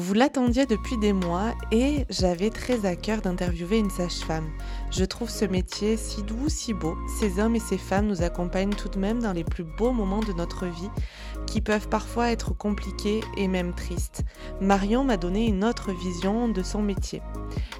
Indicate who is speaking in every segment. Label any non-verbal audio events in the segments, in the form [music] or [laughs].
Speaker 1: Vous l'attendiez depuis des mois et j'avais très à cœur d'interviewer une sage-femme. Je trouve ce métier si doux, si beau. Ces hommes et ces femmes nous accompagnent tout de même dans les plus beaux moments de notre vie qui peuvent parfois être compliqués et même tristes. Marion m'a donné une autre vision de son métier.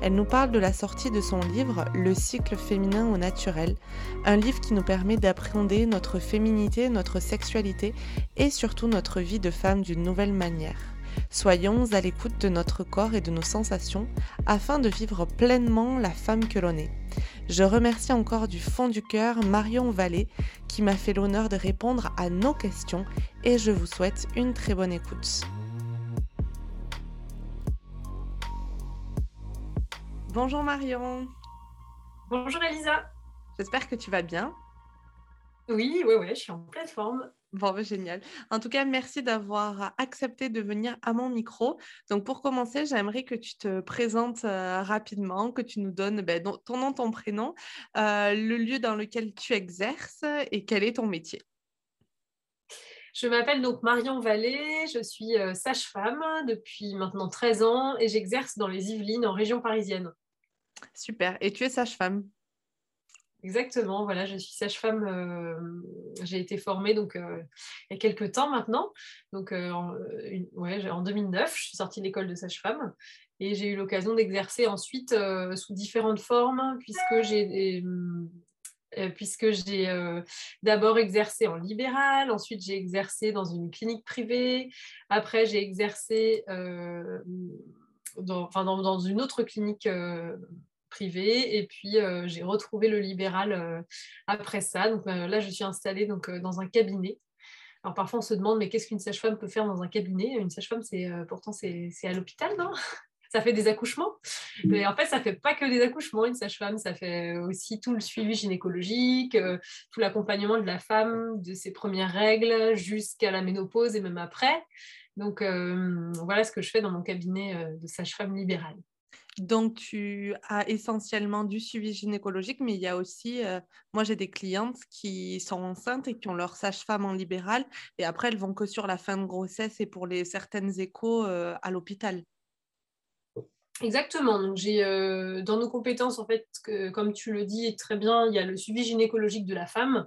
Speaker 1: Elle nous parle de la sortie de son livre Le cycle féminin au naturel, un livre qui nous permet d'appréhender notre féminité, notre sexualité et surtout notre vie de femme d'une nouvelle manière. Soyons à l'écoute de notre corps et de nos sensations afin de vivre pleinement la femme que l'on est. Je remercie encore du fond du cœur Marion Vallée qui m'a fait l'honneur de répondre à nos questions et je vous souhaite une très bonne écoute. Bonjour Marion.
Speaker 2: Bonjour Elisa.
Speaker 1: J'espère que tu vas bien.
Speaker 2: Oui, oui, oui, je suis en pleine forme.
Speaker 1: Bon, bah, génial. En tout cas, merci d'avoir accepté de venir à mon micro. Donc, pour commencer, j'aimerais que tu te présentes rapidement, que tu nous donnes ben, ton nom, ton prénom, le lieu dans lequel tu exerces et quel est ton métier.
Speaker 2: Je m'appelle donc Marion Vallée, je suis sage-femme depuis maintenant 13 ans et j'exerce dans les Yvelines en région parisienne.
Speaker 1: Super. Et tu es sage-femme?
Speaker 2: Exactement, voilà, je suis sage-femme, euh, j'ai été formée donc, euh, il y a quelques temps maintenant, donc euh, en, en, 2009, je suis sortie de l'école de sage-femme et j'ai eu l'occasion d'exercer ensuite sous différentes formes puisque j'ai puisque j'ai d'abord exercé en libéral, ensuite j'ai exercé dans une clinique privée, après j'ai exercé dans, dans, dans, une autre clinique privé et puis euh, j'ai retrouvé le libéral euh, après ça. Donc euh, là, je suis installée donc, dans un cabinet. Alors parfois, on se demande, mais qu'est-ce qu'une sage-femme peut faire dans un cabinet? Une sage-femme, c'est pourtant, c'est à l'hôpital, non? [laughs] Ça fait des accouchements. Mais en fait, ça fait pas que des accouchements, une sage-femme, ça fait aussi tout le suivi gynécologique, tout l'accompagnement de la femme, de ses premières règles jusqu'à la ménopause et même après. Donc voilà ce que je fais dans mon cabinet de sage-femme libérale.
Speaker 1: Donc, tu as essentiellement du suivi gynécologique, mais il y a aussi, euh, moi j'ai des clientes qui sont enceintes et qui ont leur sage-femme en libéral, et après elles vont que sur la fin de grossesse et pour les certaines échos euh, à l'hôpital.
Speaker 2: Exactement. Euh, dans nos compétences, en fait, comme tu le dis très bien, il y a le suivi gynécologique de la femme,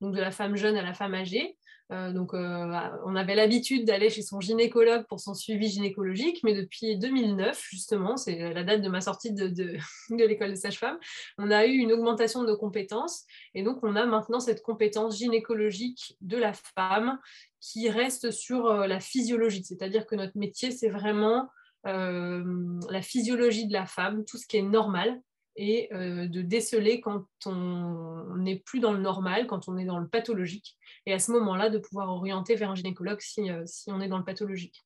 Speaker 2: donc de la femme jeune à la femme âgée. Euh, donc, euh, on avait l'habitude d'aller chez son gynécologue pour son suivi gynécologique, mais depuis 2009, justement, c'est la date de ma sortie de, [laughs] de, l'école de sage-femme, on a eu une augmentation de compétences. Et donc, on a maintenant cette compétence gynécologique de la femme qui reste sur euh, la physiologie. C'est-à-dire que notre métier, c'est vraiment la physiologie de la femme, tout ce qui est normal, et euh, de déceler quand on n'est plus dans le normal, quand on est dans le pathologique, et à ce moment-là, de pouvoir orienter vers un gynécologue si, euh, si on est dans le pathologique.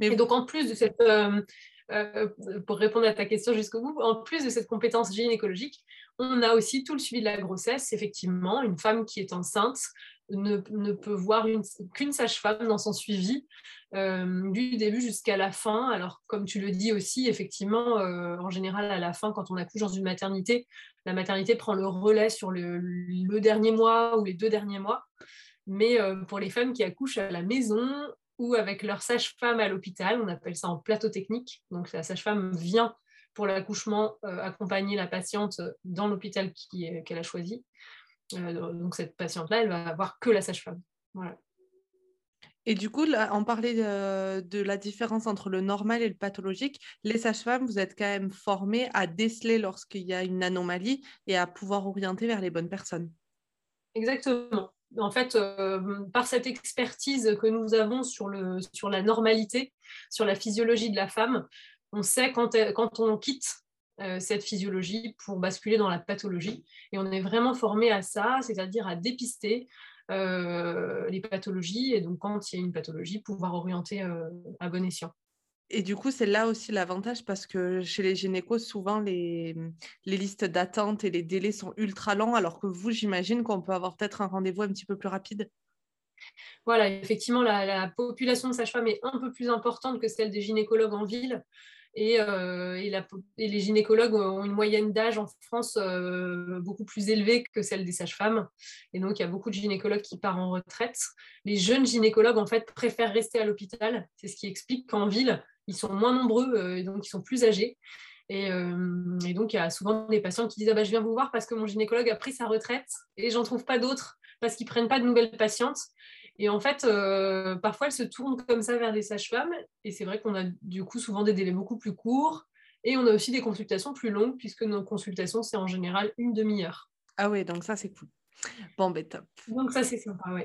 Speaker 2: Mais... Et donc, en plus de cette, euh, pour répondre à ta question jusqu'au bout, en plus de cette compétence gynécologique, on a aussi tout le suivi de la grossesse. Effectivement, une femme qui est enceinte ne, peut voir qu'une sage-femme dans son suivi euh, du début jusqu'à la fin. Alors, comme tu le dis aussi, effectivement, euh, en général, à la fin, quand on accouche dans une maternité, la maternité prend le relais sur le, dernier mois ou les deux derniers mois. Mais euh, pour les femmes qui accouchent à la maison ou avec leur sage-femme à l'hôpital, on appelle ça en plateau technique. Donc, la sage-femme vient pour l'accouchement accompagner la patiente dans l'hôpital qu'elle a choisi. Donc, cette patiente-là, elle va avoir que la sage-femme. Voilà.
Speaker 1: Et du coup, là, on parlait de, la différence entre le normal et le pathologique. Les sages-femmes, vous êtes quand même formées à déceler lorsqu'il y a une anomalie et à pouvoir orienter vers les bonnes personnes.
Speaker 2: Exactement. En fait, euh, par cette expertise que nous avons sur, le, sur la normalité, sur la physiologie de la femme, on sait quand, quand on quitte euh, cette physiologie pour basculer dans la pathologie. Et on est vraiment formé à ça, c'est-à-dire à dépister, euh, les pathologies et donc quand il y a une pathologie, pouvoir orienter euh, à bon escient.
Speaker 1: Et du coup, c'est là aussi l'avantage parce que chez les gynécos, souvent les, les listes d'attente et les délais sont ultra longs, alors que vous, j'imagine qu'on peut avoir peut-être un rendez-vous un petit peu plus rapide.
Speaker 2: Voilà, effectivement, la, la population de sages-femmes est un peu plus importante que celle des gynécologues en ville. Euh, et, les gynécologues ont une moyenne d'âge en France euh, beaucoup plus élevée que celle des sages-femmes. Et donc, il y a beaucoup de gynécologues qui partent en retraite. Les jeunes gynécologues, en fait, préfèrent rester à l'hôpital. C'est ce qui explique qu'en ville, ils sont moins nombreux, euh, et donc ils sont plus âgés. Et, donc, il y a souvent des patients qui disent ah bah, Je viens vous voir parce que mon gynécologue a pris sa retraite et j'en trouve pas d'autres parce qu'ils prennent pas de nouvelles patientes. Et en fait, euh, parfois, elles se tournent comme ça vers des sages-femmes. Et c'est vrai qu'on a du coup souvent des délais beaucoup plus courts. Et on a aussi des consultations plus longues, puisque nos consultations, c'est en général une demi-heure.
Speaker 1: Ah oui, donc ça, c'est cool. Bon, ben top.
Speaker 2: Donc ça, c'est sympa, oui.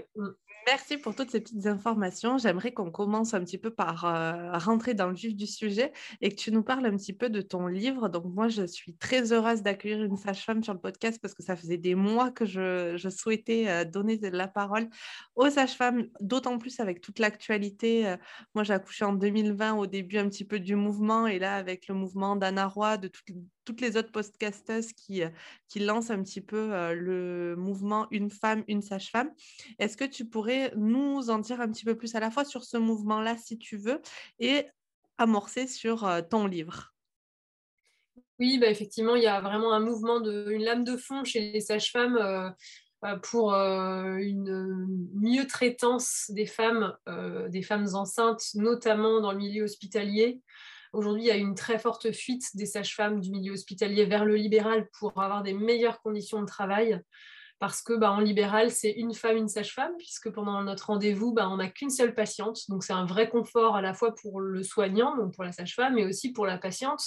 Speaker 1: Merci pour toutes ces petites informations. J'aimerais qu'on commence un petit peu par euh, rentrer dans le vif du sujet et que tu nous parles un petit peu de ton livre. Donc moi, je suis très heureuse d'accueillir une sage-femme sur le podcast parce que ça faisait des mois que je, souhaitais euh, donner de la parole aux sages-femmes, d'autant plus avec toute l'actualité. Euh, moi, j'ai accouché en 2020 au début un petit peu du mouvement et là, avec le mouvement d'Anna Roy, de toutes toutes les autres podcasteuses qui, euh, lancent un petit peu euh, le mouvement Une femme, une sage-femme. Est-ce que tu pourrais nous en dire un petit peu plus à la fois sur ce mouvement-là, si tu veux, et amorcer sur euh, ton livre?
Speaker 2: Oui, bah effectivement, il y a vraiment un mouvement, de, une lame de fond chez les sages-femmes. pour une mieux traitance des femmes, des femmes enceintes, notamment dans le milieu hospitalier, Aujourd'hui, il y a une très forte fuite des sages-femmes du milieu hospitalier vers le libéral pour avoir des meilleures conditions de travail. Parce que bah, en libéral, c'est une femme, une sage-femme, puisque pendant notre rendez-vous, bah, on n'a qu'une seule patiente. Donc c'est un vrai confort à la fois pour le soignant, donc pour la sage-femme, mais aussi pour la patiente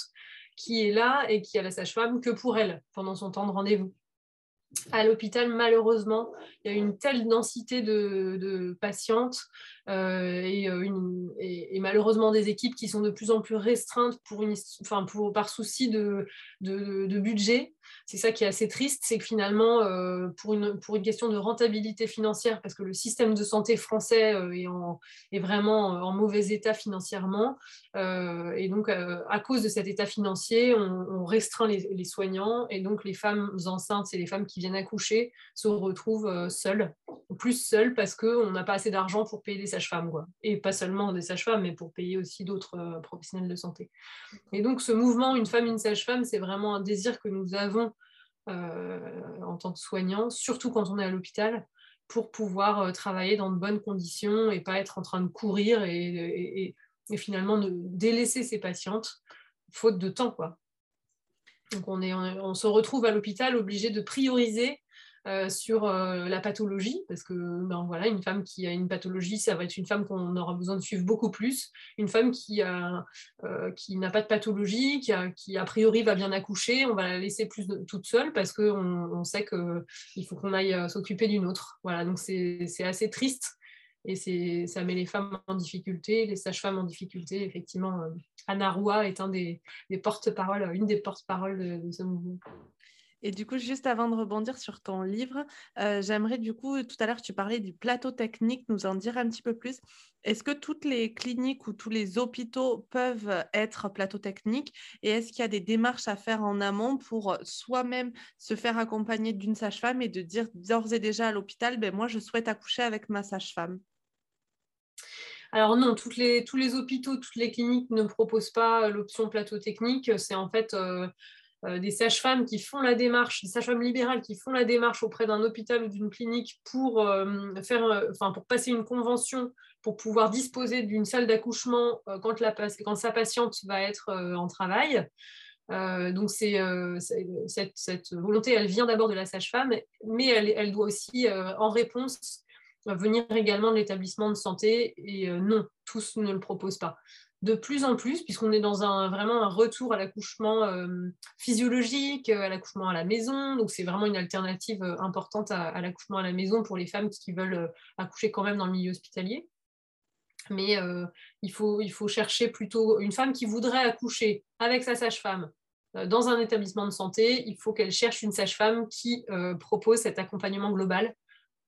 Speaker 2: qui est là et qui a la sage-femme que pour elle pendant son temps de rendez-vous à l'hôpital, malheureusement, il y a une telle densité de, patientes euh, euh, et, malheureusement des équipes qui sont de plus en plus restreintes par souci de budget c'est ça qui est assez triste, c'est que finalement, euh, pour, une, pour une question de rentabilité financière, parce que le système de santé français euh, est, vraiment en mauvais état financièrement, euh, et donc à cause de cet état financier, on, restreint les, soignants, et donc les femmes enceintes et les femmes qui viennent accoucher se retrouvent seules, plus seules parce qu'on n'a pas assez d'argent pour payer des sages-femmes, et pas seulement des sages-femmes, mais pour payer aussi d'autres professionnels de santé. Et donc ce mouvement Une femme, une sage-femme, c'est vraiment un désir que nous avons euh, en tant que soignant, surtout quand on est à l'hôpital, pour pouvoir euh, travailler dans de bonnes conditions et pas être en train de courir et, finalement de délaisser ses patientes faute de temps. Quoi. Donc on, est, on se retrouve à l'hôpital obligé de prioriser euh, sur euh, la pathologie, parce que ben, voilà, une femme qui a une pathologie, ça va être une femme qu'on aura besoin de suivre beaucoup plus. Une femme qui, a, euh, qui n'a pas de pathologie, qui a, priori va bien accoucher, on va la laisser plus toute seule parce qu'on on sait qu'il faut qu'on aille s'occuper d'une autre. Voilà, donc c'est assez triste et ça met les femmes en difficulté, les sages-femmes en difficulté. Effectivement, Anna Roua est un des, des porte-parole, une des porte-paroles de, ce mouvement.
Speaker 1: Et du coup, juste avant de rebondir sur ton livre, euh, j'aimerais du coup, tout à l'heure, tu parlais du plateau technique, nous en dire un petit peu plus. Est-ce que toutes les cliniques ou tous les hôpitaux peuvent être plateau technique? Et est-ce qu'il y a des démarches à faire en amont pour soi-même se faire accompagner d'une sage-femme et de dire d'ores et déjà à l'hôpital, ben moi, je souhaite accoucher avec ma sage-femme?
Speaker 2: Alors non, les, tous les hôpitaux, toutes les cliniques ne proposent pas l'option plateau technique. C'est en fait euh, euh, des sages-femmes qui font la démarche, des sages-femmes libérales qui font la démarche auprès d'un hôpital ou d'une clinique pour, euh, faire, euh, passer une convention pour pouvoir disposer d'une salle d'accouchement quand, sa patiente va être en travail. donc c'est cette, volonté, elle vient d'abord de la sage-femme, mais elle, elle, doit aussi, en réponse, venir également de l'établissement de santé. Et non, tous ne le proposent pas de plus en plus, puisqu'on est dans un, vraiment un retour à l'accouchement euh, physiologique, à l'accouchement à la maison. Donc, c'est vraiment une alternative euh, importante à, l'accouchement à la maison pour les femmes qui veulent euh, accoucher quand même dans le milieu hospitalier. Mais il, faut, chercher plutôt une femme qui voudrait accoucher avec sa sage-femme dans un établissement de santé. Il faut qu'elle cherche une sage-femme qui propose cet accompagnement global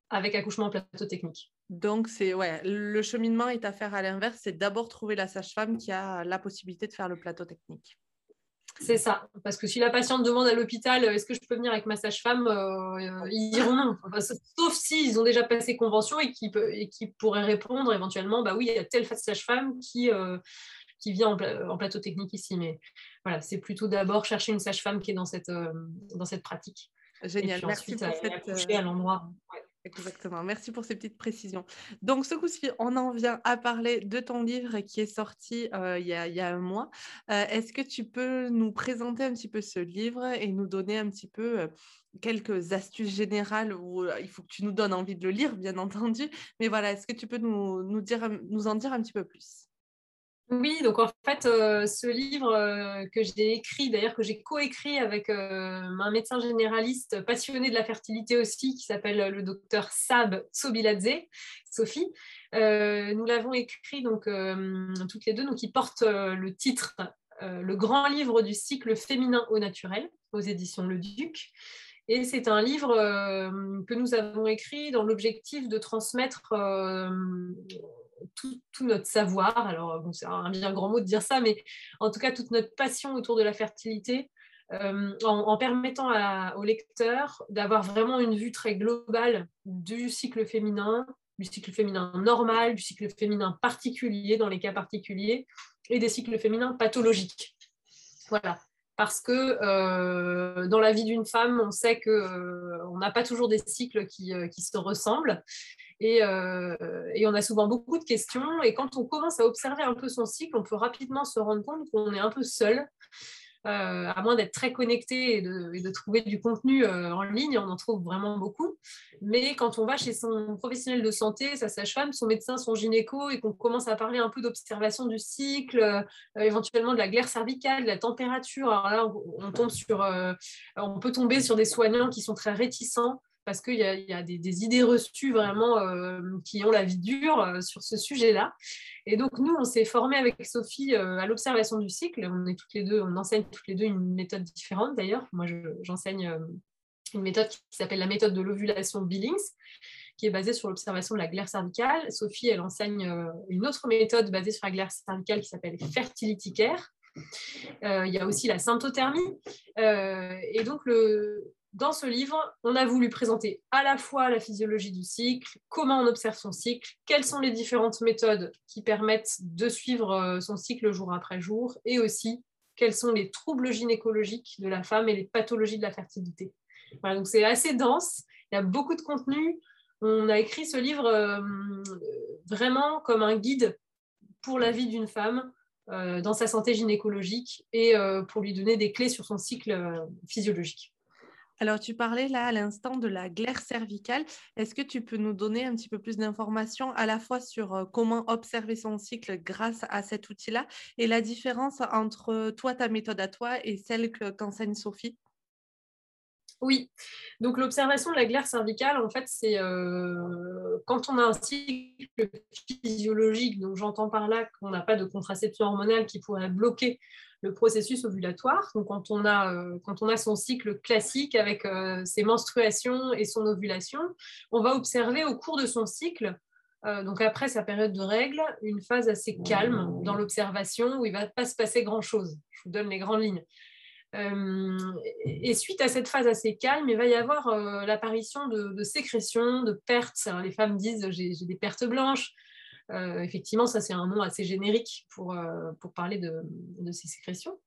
Speaker 2: avec accouchement en plateau technique.
Speaker 1: Donc, c'est ouais, le cheminement est à faire à l'inverse, c'est d'abord trouver la sage-femme qui a la possibilité de faire le plateau technique.
Speaker 2: C'est ça, parce que si la patiente demande à l'hôpital est-ce que je peux venir avec ma sage-femme, euh, ils diront non, sauf s'ils ont déjà passé convention et qui, qui pourraient répondre éventuellement bah oui, il y a telle sage-femme qui, euh, qui vient en, plateau technique ici. Mais voilà, c'est plutôt d'abord chercher une sage-femme qui est dans cette, euh, dans cette pratique.
Speaker 1: Génial, merci pour
Speaker 2: cette... à l'endroit.
Speaker 1: Exactement. Merci pour ces petites précisions. Donc, ce coup-ci, on en vient à parler de ton livre qui est sorti euh, il, y a, un mois. Euh, est-ce que tu peux nous présenter un petit peu ce livre et nous donner un petit peu euh, quelques astuces générales où il faut que tu nous donnes envie de le lire, bien entendu. Mais voilà, est-ce que tu peux nous, nous, dire, nous en dire un petit peu plus?
Speaker 2: Oui, donc en fait, euh, ce livre euh, que j'ai écrit, d'ailleurs que j'ai coécrit avec euh, un médecin généraliste passionné de la fertilité aussi, qui s'appelle le docteur Sab Sobiladze, Sophie, nous l'avons écrit donc toutes les deux, donc il porte le titre Le grand livre du cycle féminin au naturel aux éditions Le Duc. Et c'est un livre que nous avons écrit dans l'objectif de transmettre tout, notre savoir. Alors, c'est un bien grand mot de dire ça, mais en tout cas, toute notre passion autour de la fertilité, euh, en, permettant au lecteur d'avoir vraiment une vue très globale du cycle féminin, du cycle féminin normal, du cycle féminin particulier dans les cas particuliers, et des cycles féminins pathologiques. Voilà. Parce que euh, dans la vie d'une femme, on sait qu'on euh, n'a pas toujours des cycles qui se ressemblent. Euh, et, on a souvent beaucoup de questions. Et quand on commence à observer un peu son cycle, on peut rapidement se rendre compte qu'on est un peu seul. Euh, à moins d'être très connecté et de, trouver du contenu euh, en ligne, on en trouve vraiment beaucoup. Mais quand on va chez son professionnel de santé, sa sage-femme, son médecin, son gynéco, et qu'on commence à parler un peu d'observation du cycle, éventuellement de la glaire cervicale, de la température, alors là, on, tombe sur, on peut tomber sur des soignants qui sont très réticents parce qu'il y a, des, idées reçues vraiment euh, qui ont la vie dure euh, sur ce sujet-là. Et donc, nous, on s'est formé avec Sophie euh, à l'observation du cycle. On, est toutes les deux, on enseigne toutes les deux une méthode différente d'ailleurs. Moi, j'enseigne une méthode qui s'appelle la méthode de l'ovulation Billings, qui est basée sur l'observation de la glaire cervicale. Sophie, elle enseigne une autre méthode basée sur la glaire cervicale qui s'appelle Fertility Care. il y a aussi la symptothermie. et donc, le, dans ce livre, on a voulu présenter à la fois la physiologie du cycle, comment on observe son cycle, quelles sont les différentes méthodes qui permettent de suivre euh, son cycle jour après jour, et aussi quels sont les troubles gynécologiques de la femme et les pathologies de la fertilité. C'est assez dense, il y a beaucoup de contenu. On a écrit ce livre euh, vraiment comme un guide pour la vie d'une femme euh, dans sa santé gynécologique et pour lui donner des clés sur son cycle physiologique.
Speaker 1: Alors, tu parlais là à l'instant de la glaire cervicale. Est-ce que tu peux nous donner un petit peu plus d'informations à la fois sur euh, comment observer son cycle grâce à cet outil-là et la différence entre toi, ta méthode à toi et celle qu'enseigne Sophie?
Speaker 2: Oui, donc l'observation de la glaire cervicale, en fait, c'est euh, quand on a un cycle physiologique, donc j'entends par là qu'on n'a pas de contraception hormonale qui pourrait bloquer le processus ovulatoire. Donc, quand on a, euh, quand on a son cycle classique avec euh, ses menstruations et son ovulation, on va observer au cours de son cycle, donc après sa période de règles, une phase assez calme dans l'observation où il ne va pas se passer grand-chose. Je vous donne les grandes lignes. Et suite à cette phase assez calme, il va y avoir l'apparition de, sécrétions, de pertes. les femmes disent j'ai des pertes blanches, euh, effectivement, ça c'est un nom assez générique pour, euh, pour parler de, ces sécrétions.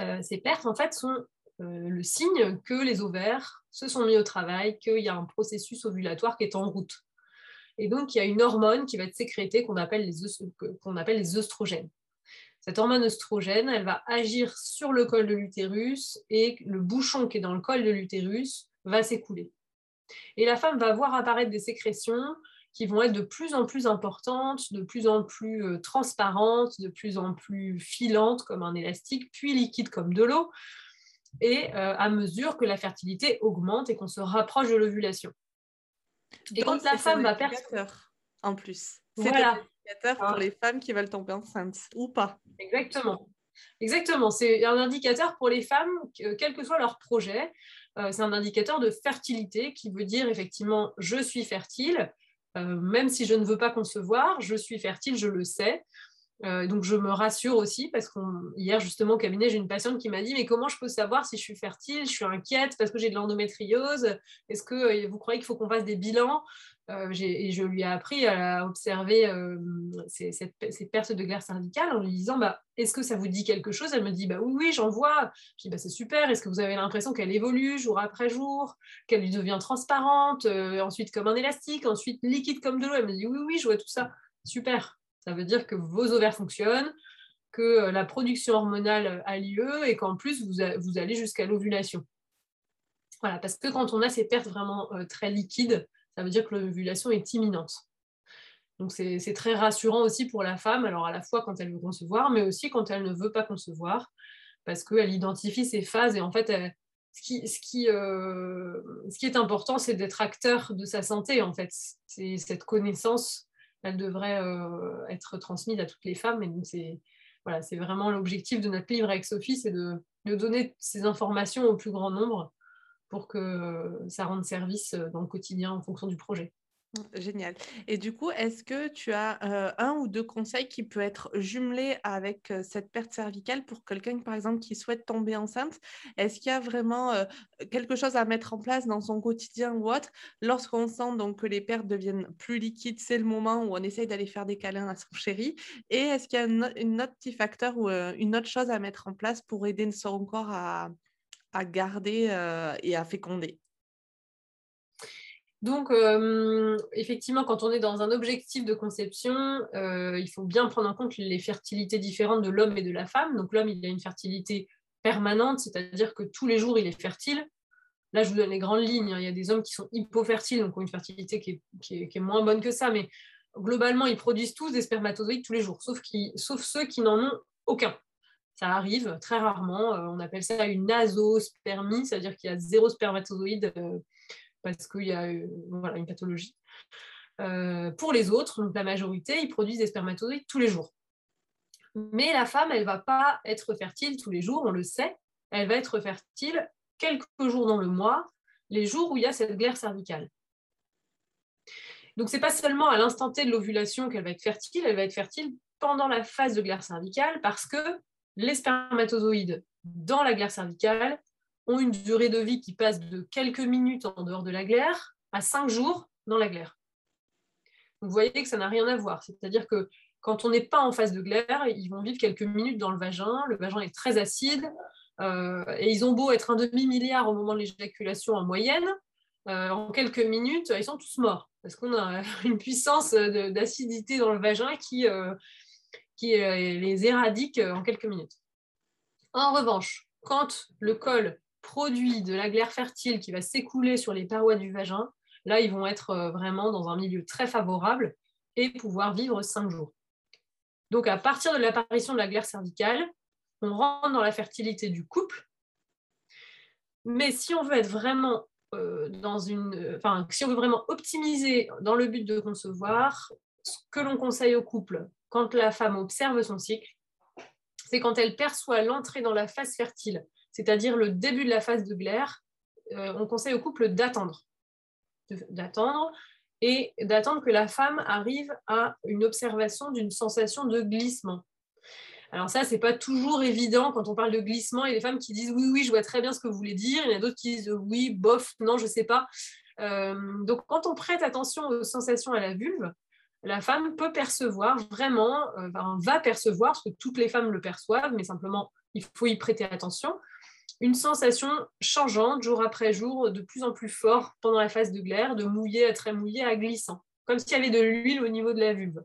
Speaker 2: Euh, ces pertes, en fait, sont le signe que les ovaires se sont mis au travail, qu'il y a un processus ovulatoire qui est en route. Et donc, il y a une hormone qui va être sécrétée qu'on appelle, qu'on appelle les œstrogènes. Cette hormone œstrogène, elle va agir sur le col de l'utérus et le bouchon qui est dans le col de l'utérus va s'écouler. Et la femme va voir apparaître des sécrétions qui vont être de plus en plus importantes, de plus en plus euh, transparentes, de plus en plus filantes comme un élastique, puis liquides comme de l'eau, et euh, à mesure que la fertilité augmente et qu'on se rapproche de l'ovulation.
Speaker 1: Et quand la femme va perdre... En plus. C'est indicateur pour ah. les femmes qui veulent tomber enceintes, ou pas.
Speaker 2: Exactement. Exactement, c'est un indicateur pour les femmes, quel que soit leur projet. Euh, c'est un indicateur de fertilité qui veut dire effectivement je suis fertile, euh, même si je ne veux pas concevoir, je suis fertile, je le sais. Euh, donc je me rassure aussi parce qu'hier justement au cabinet j'ai une patiente qui m'a dit mais comment je peux savoir si je suis fertile? Je suis inquiète parce que j'ai de l'endométriose. Est-ce que vous croyez qu'il faut qu'on fasse des bilans? Euh, et je lui ai appris à observer euh, ces, pertes de glaire cervicale en lui disant bah, Est-ce que ça vous dit quelque chose? Elle me dit bah, Oui, oui, j'en vois. Je dis bah, C'est super. Est-ce que vous avez l'impression qu'elle évolue jour après jour, qu'elle lui devient transparente, euh, ensuite comme un élastique, ensuite liquide comme de l'eau? Elle me dit Oui, oui, je vois tout ça. Super. Ça veut dire que vos ovaires fonctionnent, que la production hormonale a lieu et qu'en plus, vous, allez jusqu'à l'ovulation. Voilà, parce que quand on a ces pertes vraiment très liquides, ça veut dire que l'ovulation est imminente. Donc c'est très rassurant aussi pour la femme, alors à la fois quand elle veut concevoir, mais aussi quand elle ne veut pas concevoir, parce qu'elle identifie ses phases et en fait, ce, qui, ce, qui, euh, ce qui est important, c'est d'être acteur de sa santé, en fait. C'est cette connaissance, elle devrait euh, être transmise à toutes les femmes, et c'est vraiment l'objectif de notre livre avec Sophie, c'est de, de donner ces informations au plus grand nombre pour que ça rende service dans le quotidien en fonction du projet.
Speaker 1: Mmh, génial. Et du coup, est-ce que tu as un ou deux conseils qui peuvent être jumelés avec cette perte cervicale pour quelqu'un, par exemple, qui souhaite tomber enceinte? Est-ce qu'il y a vraiment quelque chose à mettre en place dans son quotidien ou autre? Lorsqu'on sent donc que les pertes deviennent plus liquides, c'est le moment où on essaye d'aller faire des câlins à son chéri. Et est-ce qu'il y a un autre petit facteur ou une autre chose à mettre en place pour aider son corps à, à garder et à féconder?
Speaker 2: Donc, effectivement, quand on est dans un objectif de conception, euh, il faut bien prendre en compte les fertilités différentes de l'homme et de la femme. Donc, l'homme, il a une fertilité permanente, c'est-à-dire que tous les jours, il est fertile. Là, je vous donne les grandes lignes. Hein. Il y a des hommes qui sont hypofertiles, donc ont une fertilité qui est, moins bonne que ça, mais globalement, ils produisent tous des spermatozoïdes tous les jours, sauf, ceux qui n'en ont aucun. Ça arrive très rarement. Euh, on appelle ça une nasospermie, c'est-à-dire qu'il y a zéro spermatozoïde euh, parce qu'il y a euh, une pathologie. pour les autres, donc la majorité, ils produisent des spermatozoïdes tous les jours. Mais la femme, elle ne va pas être fertile tous les jours, on le sait. Elle va être fertile quelques jours dans le mois, les jours où il y a cette glaire cervicale. Donc, ce n'est pas seulement à l'instant T de l'ovulation qu'elle va être fertile, elle va être fertile pendant la phase de glaire cervicale parce que les spermatozoïdes dans la glaire cervicale ont une durée de vie qui passe de quelques minutes en dehors de la glaire à cinq jours dans la glaire. vous voyez que ça n'a rien à voir. C'est-à-dire que quand on n'est pas en phase de glaire, ils vont vivre quelques minutes dans le vagin. Le vagin est très acide. Euh, et ils ont beau être un demi-milliard au moment de l'éjaculation en moyenne, euh, en quelques minutes, ils sont tous morts. Parce qu'on a [laughs] une puissance d'acidité dans le vagin qui, euh, qui les éradique en quelques minutes. En revanche, quand le col produit de la glaire fertile qui va s'écouler sur les parois du vagin, là, ils vont être euh, vraiment dans un milieu très favorable et pouvoir vivre cinq jours. Donc, à partir de l'apparition de la glaire cervicale, on rentre dans la fertilité du couple. Mais si on veut être vraiment dans une, enfin, si on veut vraiment optimiser dans le but de concevoir, ce que l'on conseille au couple, quand la femme observe son cycle, c'est quand elle perçoit l'entrée dans la phase fertile, c'est-à-dire le début de la phase de glaire, euh, on conseille au couple d'attendre. D'attendre et d'attendre que la femme arrive à une observation d'une sensation de glissement. Alors ça, c'est pas toujours évident quand on parle de glissement. Il y a des femmes qui disent oui, oui, je vois très bien ce que vous voulez dire. Il y en a d'autres qui disent oui, bof, non, je sais pas. Euh, donc quand on prête attention aux sensations à la vulve, la femme peut percevoir vraiment, euh, va percevoir, parce que toutes les femmes le perçoivent, mais simplement il faut y prêter attention, une sensation changeante jour après jour, de plus en plus fort pendant la phase de glaire, de mouillé à très mouillé à glissant, comme s'il y avait de l'huile au niveau de la vulve.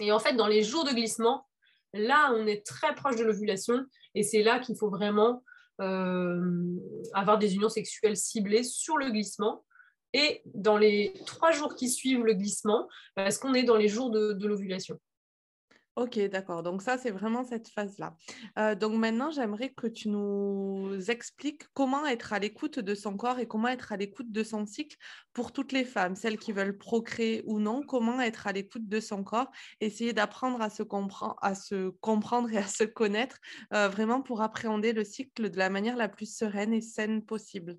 Speaker 2: Et en fait, dans les jours de glissement, là, on est très proche de l'ovulation, et c'est là qu'il faut vraiment euh, avoir des unions sexuelles ciblées sur le glissement, et dans les trois jours qui suivent le glissement, parce qu'on est dans les jours de l'ovulation.
Speaker 1: Ok, d'accord. Donc ça, c'est vraiment cette phase-là. Euh, donc maintenant, j'aimerais que tu nous expliques comment être à l'écoute de son corps et comment être à l'écoute de son cycle pour toutes les femmes, celles qui veulent procréer ou non, comment être à l'écoute de son corps, essayer d'apprendre à se, à se comprendre et à se connaître, euh, vraiment pour appréhender le cycle de la manière la plus sereine et saine possible.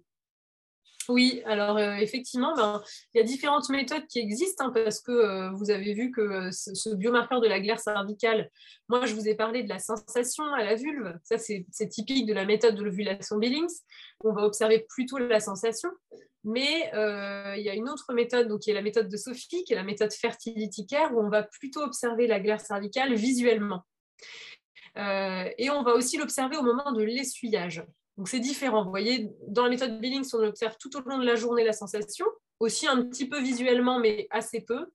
Speaker 2: Oui, alors euh, effectivement, ben, il y a différentes méthodes qui existent hein, parce que euh, vous avez vu que euh, ce, biomarqueur de la glaire cervicale, moi je vous ai parlé de la sensation à la vulve, ça c'est typique de la méthode de l'ovulation Billings, on va observer plutôt la sensation, mais il y a une autre méthode qui est la méthode de Sophie, qui est la méthode fertility care, où on va plutôt observer la glaire cervicale visuellement. et on va aussi l'observer au moment de l'essuyage. Donc c'est différent. Vous voyez, dans la méthode Billings, on observe tout au long de la journée la sensation, aussi un petit peu visuellement, mais assez peu.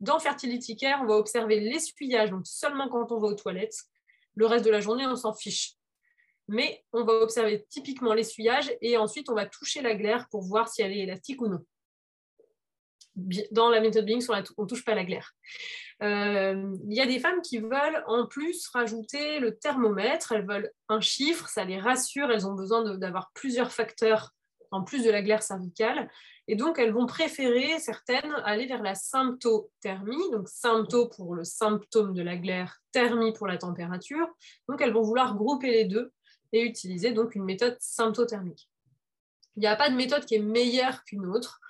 Speaker 2: Dans Fertility Care, on va observer l'essuyage, donc seulement quand on va aux toilettes. Le reste de la journée, on s'en fiche. Mais on va observer typiquement l'essuyage et ensuite on va toucher la glaire pour voir si elle est élastique ou non dans la méthode Bing, on ne touche pas la glaire. Euh, il y a des femmes qui veulent en plus rajouter le thermomètre, elles veulent un chiffre, ça les rassure, elles ont besoin d'avoir plusieurs facteurs en plus de la glaire cervicale. Et donc, elles vont préférer, certaines, aller vers la symptothermie, donc sympto pour le symptôme de la glaire, thermie pour la température. Donc, elles vont vouloir grouper les deux et utiliser donc une méthode symptothermique. Il n'y a pas de méthode qui est meilleure qu'une autre.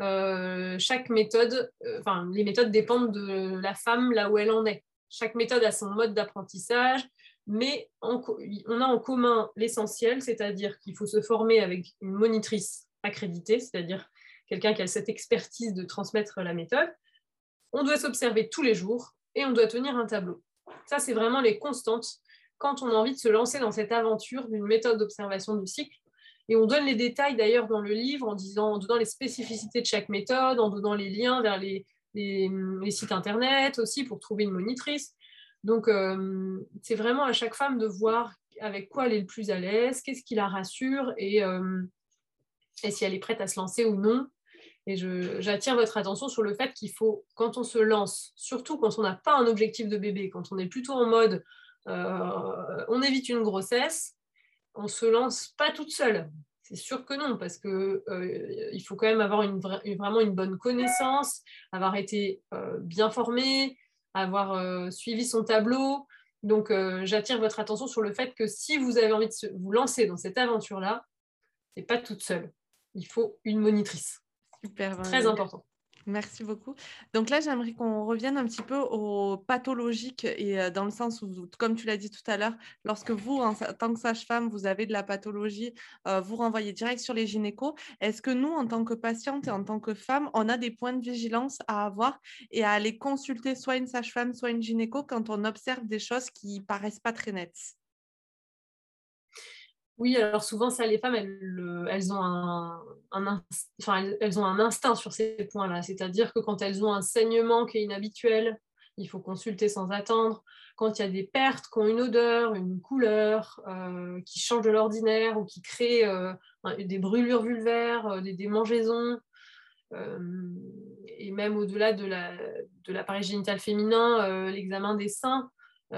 Speaker 2: Euh, chaque méthode, euh, enfin, les méthodes dépendent de la femme là où elle en est. Chaque méthode a son mode d'apprentissage, mais on a en commun l'essentiel, c'est-à-dire qu'il faut se former avec une monitrice accréditée, c'est-à-dire quelqu'un qui a cette expertise de transmettre la méthode. On doit s'observer tous les jours et on doit tenir un tableau. Ça, c'est vraiment les constantes quand on a envie de se lancer dans cette aventure d'une méthode d'observation du cycle et on donne les détails d'ailleurs dans le livre en, disant, en donnant les spécificités de chaque méthode, en donnant les liens vers les, sites internet aussi pour trouver une monitrice. Donc, euh, c'est vraiment à chaque femme de voir avec quoi elle est le plus à l'aise, qu'est-ce qui la rassure et, euh, si elle est prête à se lancer ou non. Et j'attire votre attention sur le fait qu'il faut, quand on se lance, surtout quand on n'a pas un objectif de bébé, quand on est plutôt en mode euh, on évite une grossesse, on se lance pas toute seule. C'est sûr que non, parce qu'il euh, faut quand même avoir une vraiment une bonne connaissance, avoir été euh, bien formé, avoir euh, suivi son tableau. Donc, j'attire votre attention sur le fait que si vous avez envie de vous lancer dans cette aventure-là, c'est pas toute seule. Il faut une monitrice.
Speaker 1: Super.
Speaker 2: Très important.
Speaker 1: Merci beaucoup. Donc là, j'aimerais qu'on revienne un petit peu au pathologique et euh, dans le sens où, comme tu l'as dit tout à l'heure, lorsque vous, en tant que sage-femme, vous avez de la pathologie, euh, vous renvoyez direct sur les gynécos. Est-ce que nous, en tant que patiente et en tant que femme, on a des points de vigilance à avoir et à aller consulter soit une sage-femme, soit une gynéco quand on observe des choses qui paraissent pas très nettes?
Speaker 2: Oui, alors souvent, ça, les femmes, elles, ont, un, instinct sur ces points-là. C'est-à-dire que quand elles ont un saignement qui est inhabituel, il faut consulter sans attendre. Quand il y a des pertes qui ont une odeur, une couleur, euh, qui changent de l'ordinaire ou qui créent euh, des brûlures vulvaires, euh, des démangeaisons, et même au-delà de l'appareil génital féminin, l'examen des seins,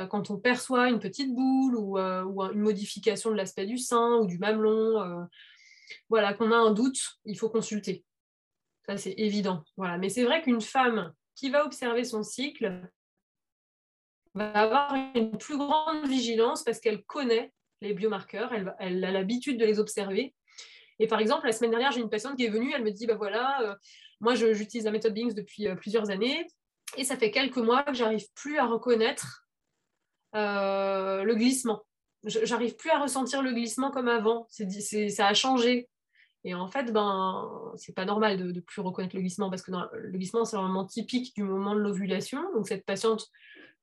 Speaker 2: quand on perçoit une petite boule ou, euh, une modification de l'aspect du sein ou du mamelon, euh, voilà, qu'on a un doute, il faut consulter. Ça, c'est évident. Voilà. Mais c'est vrai qu'une femme qui va observer son cycle va avoir une plus grande vigilance parce qu'elle connaît les biomarqueurs, elle, elle a l'habitude de les observer. Et par exemple, la semaine dernière, j'ai une patiente qui est venue, elle me dit, bah voilà, moi j'utilise la méthode Bings depuis plusieurs années, et ça fait quelques mois que j'arrive plus à reconnaître euh, le glissement. J'arrive plus à ressentir le glissement comme avant. Ça a changé. Et en fait, ben, c'est pas normal de plus reconnaître le glissement parce que le glissement, c'est un moment typique du moment de l'ovulation. Donc, cette patiente,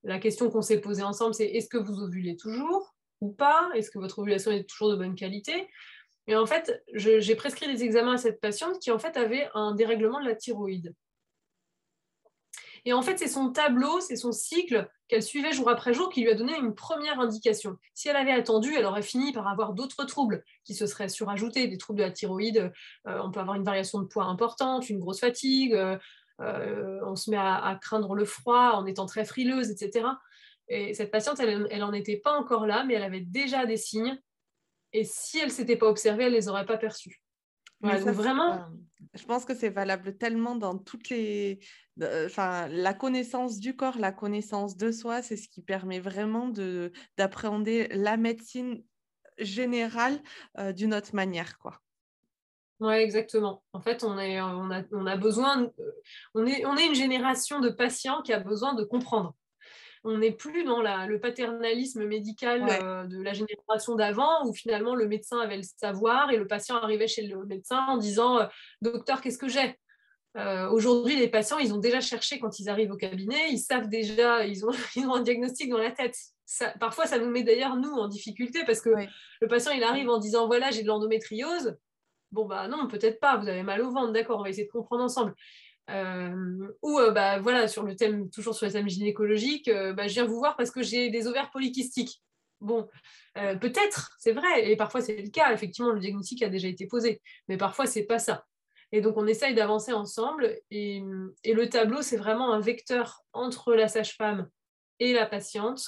Speaker 2: la question qu'on s'est posée ensemble, c'est est-ce que vous ovulez toujours ou pas? Est-ce que votre ovulation est toujours de bonne qualité? Et en fait, j'ai prescrit des examens à cette patiente qui, en fait, avait un dérèglement de la thyroïde. Et en fait, c'est son tableau, c'est son cycle qu'elle suivait jour après jour qui lui a donné une première indication. Si elle avait attendu, elle aurait fini par avoir d'autres troubles qui se seraient surajoutés, des troubles de la thyroïde. Euh, on peut avoir une variation de poids importante, une grosse fatigue, euh, euh, on se met à, craindre le froid en étant très frileuse, etc. Et cette patiente, elle n'en était pas encore là, mais elle avait déjà des signes. Et si elle ne s'était pas observée, elle ne les aurait pas perçus.
Speaker 1: Vraiment. Je pense que c'est valable tellement dans toutes les. Enfin, la connaissance du corps, la connaissance de soi, c'est ce qui permet vraiment d'appréhender la médecine générale euh, d'une autre manière, quoi.
Speaker 2: Oui, exactement. En fait, on, est, on, a, on a besoin, on, est, on est une génération de patients qui a besoin de comprendre on n'est plus dans le paternalisme médical euh, de la génération d'avant, où finalement le médecin avait le savoir et le patient arrivait chez le médecin en disant euh, Docteur, qu'est-ce que j'ai? Euh, Aujourd'hui, les patients, ils ont déjà cherché quand ils arrivent au cabinet, ils savent déjà, ils ont, [laughs] un diagnostic dans la tête. parfois, ça nous met d'ailleurs, nous, en difficulté parce que le patient, il arrive en disant Voilà, j'ai de l'endométriose. Bon, bah non, peut-être pas, vous avez mal au ventre, d'accord, on va essayer de comprendre ensemble. Euh, ou euh, bah, voilà, sur le thème, toujours sur le thème gynécologique, euh, bah, je viens vous voir parce que j'ai des ovaires polykystiques. Bon, peut-être, c'est vrai, et parfois c'est le cas, effectivement, le diagnostic a déjà été posé, mais parfois c'est pas ça. Et donc on essaye d'avancer ensemble, et, le tableau, c'est vraiment un vecteur entre la sage-femme et la patiente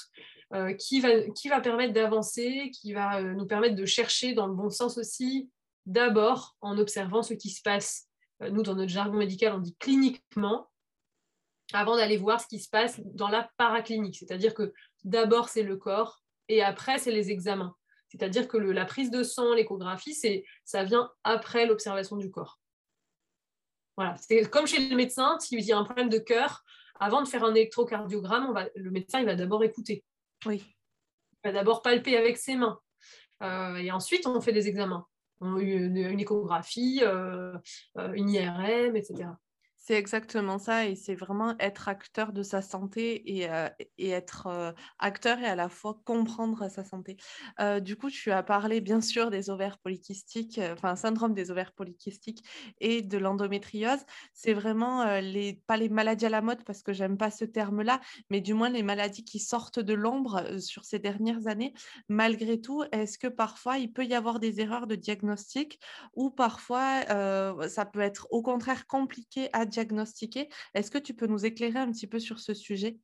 Speaker 2: qui, va, qui va permettre d'avancer, qui va nous permettre de chercher dans le bon sens aussi, d'abord en observant ce qui se passe nous, dans notre jargon médical, on dit cliniquement, avant d'aller voir ce qui se passe dans la paraclinique. C'est-à-dire que d'abord, c'est le corps et après, c'est les examens. C'est-à-dire que la prise de sang, l'échographie, ça vient après l'observation du corps. Voilà, c'est comme chez le médecin, s'il y a un problème de cœur, avant de faire un électrocardiogramme, le médecin il va d'abord écouter.
Speaker 1: Oui.
Speaker 2: Il va d'abord palper avec ses mains. Euh, et ensuite, on fait des examens une, échographie, euh, euh, une IRM, etc.
Speaker 1: C'est exactement ça et c'est vraiment être acteur de sa santé et, euh, être euh, acteur et à la fois comprendre sa santé. Euh, du coup, tu as parlé bien sûr des ovaires polykystiques, enfin syndrome des ovaires polykystiques et de l'endométriose. C'est vraiment les, pas les maladies à la mode parce que j'aime pas ce terme-là, mais du moins les maladies qui sortent de l'ombre sur ces dernières années. Malgré tout, est-ce que parfois il peut y avoir des erreurs de diagnostic ou parfois ça peut être au contraire compliqué à diagnostiquer. Est-ce que tu peux nous éclairer un petit peu sur ce sujet?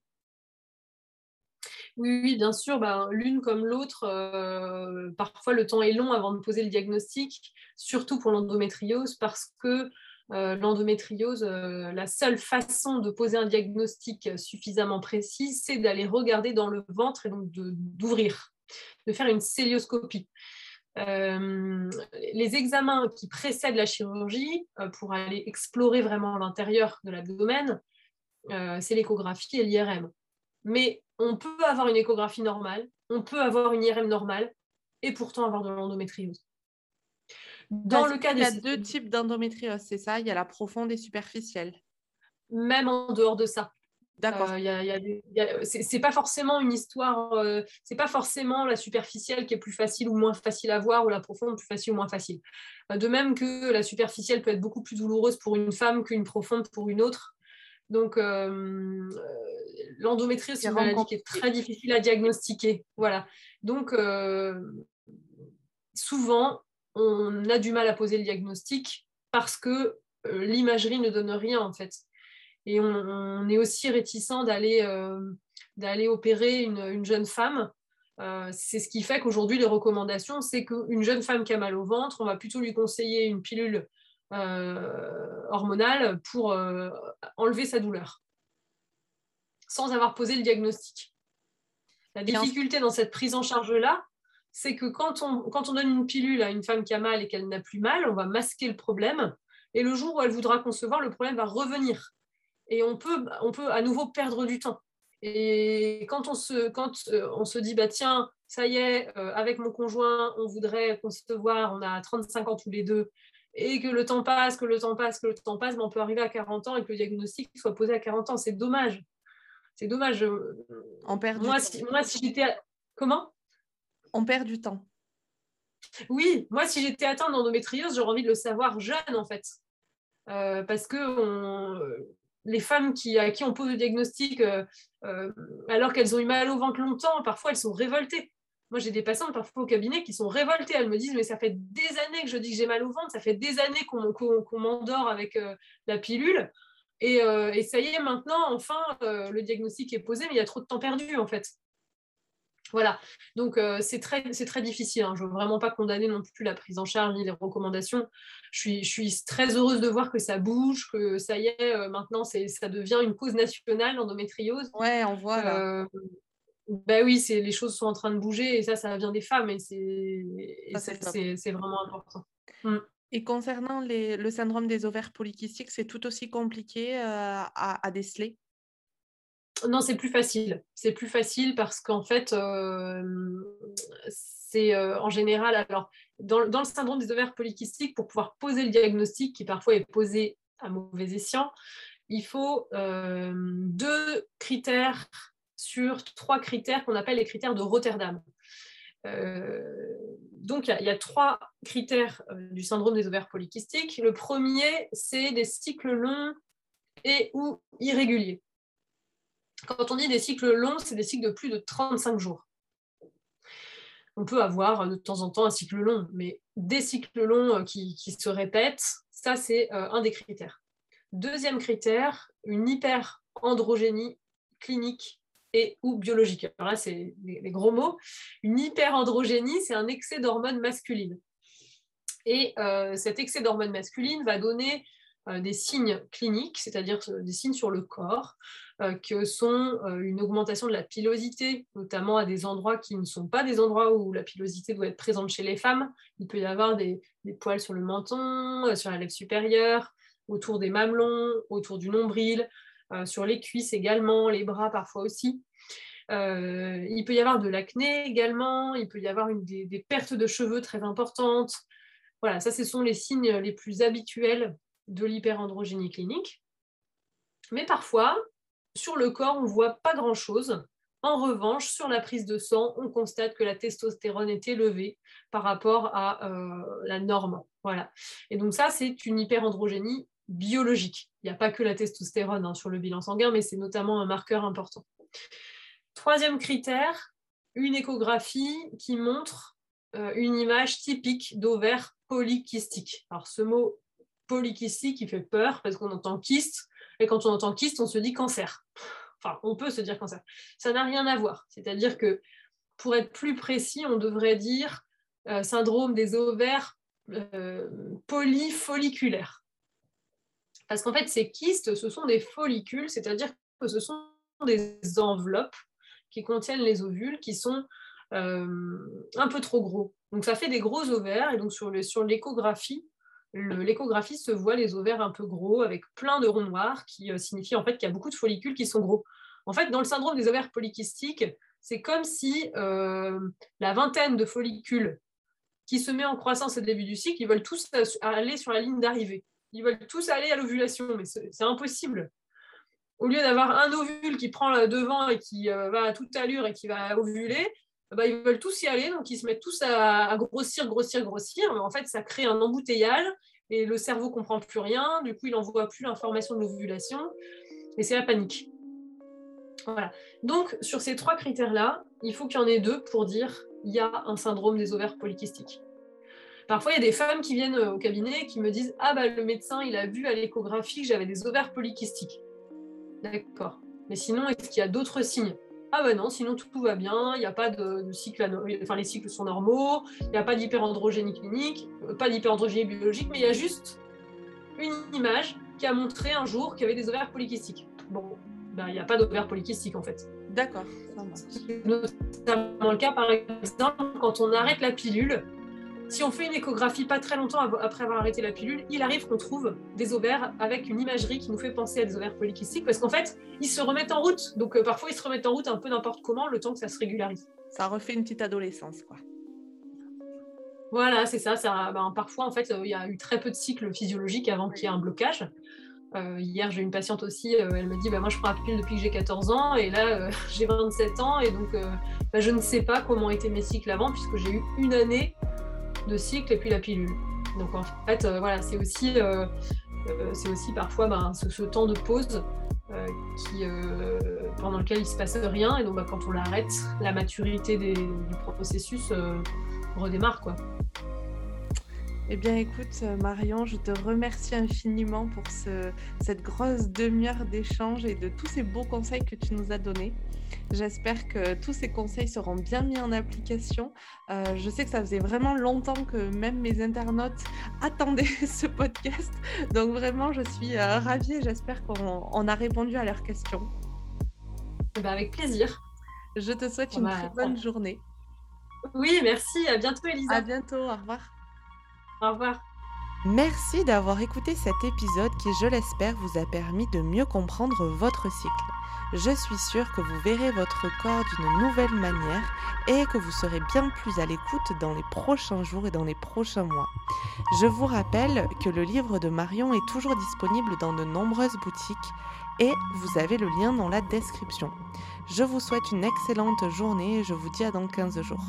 Speaker 2: Oui, bien sûr. Ben, L'une comme l'autre, euh, parfois le temps est long avant de poser le diagnostic, surtout pour l'endométriose, parce que euh, l'endométriose, euh, la seule façon de poser un diagnostic suffisamment précis, c'est d'aller regarder dans le ventre et donc d'ouvrir, de, faire une célioscopie. Euh, les examens qui précèdent la chirurgie euh, pour aller explorer vraiment l'intérieur de l'abdomen, euh, c'est l'échographie et l'IRM. Mais on peut avoir une échographie normale, on peut avoir une IRM normale et pourtant avoir de l'endométriose.
Speaker 1: Dans le cas il y a deux types d'endométriose, c'est ça? Il y a la profonde et superficielle.
Speaker 2: Même en dehors de ça. D'accord. Euh, c'est pas forcément une histoire, euh, c'est pas forcément la superficielle qui est plus facile ou moins facile à voir ou la profonde plus facile ou moins facile. Euh, de même que la superficielle peut être beaucoup plus douloureuse pour une femme qu'une profonde pour une autre. Donc l'endométriose, c'est une maladie qui est très difficile à diagnostiquer. Voilà. Donc souvent, on a du mal à poser le diagnostic parce que l'imagerie ne donne rien en fait. Et on, est aussi réticent d'aller euh, d'aller opérer une, jeune femme. Euh, c'est ce qui fait qu'aujourd'hui, les recommandations, c'est qu'une jeune femme qui a mal au ventre, on va plutôt lui conseiller une pilule euh, hormonale pour enlever sa douleur, sans avoir posé le diagnostic. La difficulté dans cette prise en charge-là, c'est que quand on, quand on donne une pilule à une femme qui a mal et qu'elle n'a plus mal, on va masquer le problème. Et le jour où elle voudra concevoir, le problème va revenir et on peut, on peut à nouveau perdre du temps. Et quand on se, quand euh, on se dit, bah, tiens, ça y est, euh, avec mon conjoint, on voudrait concevoir, on a 35 ans tous les deux, et que le temps passe, que le temps passe, que le temps passe, mais on peut arriver à 40 ans et que le diagnostic soit posé à 40 ans. C'est dommage. C'est dommage.
Speaker 1: On perd
Speaker 2: moi, si, moi, si j'étais. Comment?
Speaker 1: On perd du temps.
Speaker 2: Oui, moi, si j'étais atteinte d'endométriose, j'aurais envie de le savoir jeune, en fait. Euh, parce que on, les femmes qui, à qui on pose le diagnostic alors qu'elles ont eu mal au ventre longtemps, parfois elles sont révoltées. Moi, j'ai des patientes parfois au cabinet qui sont révoltées. Elles me disent, mais ça fait des années que je dis que j'ai mal au ventre, ça fait des années qu'on m'endort avec la pilule. Et, et, ça y est, maintenant, enfin, le diagnostic est posé, mais il y a trop de temps perdu, en fait. Voilà, donc euh, c'est très, très difficile. Hein. Je ne veux vraiment pas condamner non plus la prise en charge ni les recommandations. Je suis, je suis très heureuse de voir que ça bouge, que ça y est, euh, maintenant ça devient une cause nationale, l'endométriose.
Speaker 1: Ouais, on voit là.
Speaker 2: Euh, ben oui, les choses sont en train de bouger et ça, ça vient des femmes et c'est vraiment important.
Speaker 1: Mm. Et concernant le syndrome des ovaires polykystiques, c'est tout aussi compliqué à déceler?
Speaker 2: Non, c'est plus facile. C'est plus facile parce qu'en fait, euh, c'est euh, en général, alors, dans, le syndrome des ovaires polykystiques, pour pouvoir poser le diagnostic, qui parfois est posé à mauvais escient, il faut euh, deux critères sur trois critères qu'on appelle les critères de Rotterdam. donc, il y, a trois critères du syndrome des ovaires polykystiques. Le premier, c'est des cycles longs et ou irréguliers. Quand on dit des cycles longs, c'est des cycles de plus de 35 jours. On peut avoir de temps en temps un cycle long, mais des cycles longs euh, qui, se répètent, ça c'est euh, un des critères. Deuxième critère, une hyperandrogénie clinique et ou biologique. Alors là, c'est les gros mots. Une hyperandrogénie, c'est un excès d'hormones masculines. Et euh, cet excès d'hormones masculines va donner des signes cliniques, c'est-à-dire des signes sur le corps, euh, que sont euh, une augmentation de la pilosité, notamment à des endroits qui ne sont pas des endroits où la pilosité doit être présente chez les femmes. Il peut y avoir des, poils sur le menton, euh, sur la lèvre supérieure, autour des mamelons, autour du nombril, sur les cuisses également, les bras parfois aussi. il peut y avoir de l'acné également, il peut y avoir des, pertes de cheveux très importantes. Voilà, ça, ce sont les signes les plus habituels de l'hyperandrogénie clinique. Mais parfois, sur le corps, on ne voit pas grand-chose. En revanche, sur la prise de sang, on constate que la testostérone est élevée par rapport à euh, la norme. Voilà. Et donc ça, c'est une hyperandrogénie biologique. Il n'y a pas que la testostérone hein, sur le bilan sanguin, mais c'est notamment un marqueur important. Troisième critère, une échographie qui montre euh, une image typique d'ovaire polykystique. Alors ce mot polykystique, il fait peur parce qu'on entend kyste, et quand on entend kyste, on se dit cancer. Enfin, on peut se dire cancer. Ça n'a rien à voir. C'est-à-dire que pour être plus précis, on devrait dire euh, syndrome des ovaires euh, polyfolliculaires. Parce qu'en fait, ces kystes, ce sont des follicules, c'est-à-dire que ce sont des enveloppes qui contiennent les ovules qui sont euh, un peu trop gros. Donc ça fait des gros ovaires et donc sur l'échographie, l'échographie se voit les ovaires un peu gros avec plein de ronds noirs qui euh, signifie en fait qu'il y a beaucoup de follicules qui sont gros. En fait, dans le syndrome des ovaires polykystiques, c'est comme si euh, la vingtaine de follicules qui se met en croissance au début du cycle, ils veulent tous aller sur la ligne d'arrivée. Ils veulent tous aller à l'ovulation, mais c'est impossible. Au lieu d'avoir un ovule qui prend le devant et qui euh, va à toute allure et qui va ovuler, bah, ils veulent tous y aller, donc ils se mettent tous à, grossir, grossir, grossir. Mais en fait, ça crée un embouteillage et le cerveau comprend plus rien. Du coup, il n'envoie plus l'information de l'ovulation et c'est la panique. Voilà. Donc, sur ces trois critères-là, il faut qu'il y en ait deux pour dire il y a un syndrome des ovaires polykystiques. Parfois, il y a des femmes qui viennent au cabinet et qui me disent Ah, bah, le médecin, il a vu à l'échographie que j'avais des ovaires polykystiques. D'accord. Mais sinon, est-ce qu'il y a d'autres signes? Ah ben non, sinon tout, va bien, il n'y a pas de, cycle, enfin les cycles sont normaux, il n'y a pas d'hyperandrogénie clinique, euh, pas d'hyperandrogénie biologique, mais il y a juste une image qui a montré un jour qu'il y avait des ovaires polykystiques. Bon, ben, il n'y a pas d'ovaires polykystiques en fait.
Speaker 1: D'accord,
Speaker 2: C'est notamment le cas par exemple quand on arrête la pilule, si on fait une échographie pas très longtemps après avoir arrêté la pilule, il arrive qu'on trouve des ovaires avec une imagerie qui nous fait penser à des ovaires polykystiques parce qu'en fait, ils se remettent en route. Donc euh, parfois, ils se remettent en route un peu n'importe comment le temps que ça se régularise.
Speaker 1: Ça refait une petite adolescence, quoi.
Speaker 2: Voilà, c'est ça. ça ben, parfois, en fait, euh, il y a eu très peu de cycles physiologiques avant qu'il y ait un blocage. Euh, hier, j'ai une patiente aussi, elle me dit bah, Moi, je prends la pilule depuis que j'ai 14 ans, et là, [laughs] j'ai 27 ans, et donc bah, je ne sais pas comment étaient mes cycles avant, puisque j'ai eu une année de cycle et puis la pilule. Donc en fait, euh, voilà, c'est aussi euh, c'est aussi parfois ben, ce, temps de pause pendant lequel il se passe rien. Et donc, ben, quand on l'arrête, la maturité du processus redémarre. Quoi.
Speaker 1: Eh bien, écoute, Marion, je te remercie infiniment pour cette grosse demi-heure d'échange et de tous ces beaux conseils que tu nous as donnés. J'espère que tous ces conseils seront bien mis en application. Euh, je sais que ça faisait vraiment longtemps que même mes internautes [laughs] attendaient [laughs] ce podcast. Donc vraiment, je suis euh, ravie et j'espère qu'on a répondu à leurs questions.
Speaker 2: Eh ben, avec plaisir.
Speaker 1: Je te souhaite une très bonne journée.
Speaker 2: Oui, merci. À bientôt, Elisa.
Speaker 1: À bientôt. Au revoir.
Speaker 2: Au revoir.
Speaker 1: Merci d'avoir écouté cet épisode qui, je l'espère, vous a permis de mieux comprendre votre cycle. Je suis sûre que vous verrez votre corps d'une nouvelle manière et que vous serez bien plus à l'écoute dans les prochains jours et dans les prochains mois. Je vous rappelle que le livre de Marion est toujours disponible dans de nombreuses boutiques et vous avez le lien dans la description. Je vous souhaite une excellente journée et je vous dis à dans 15 jours.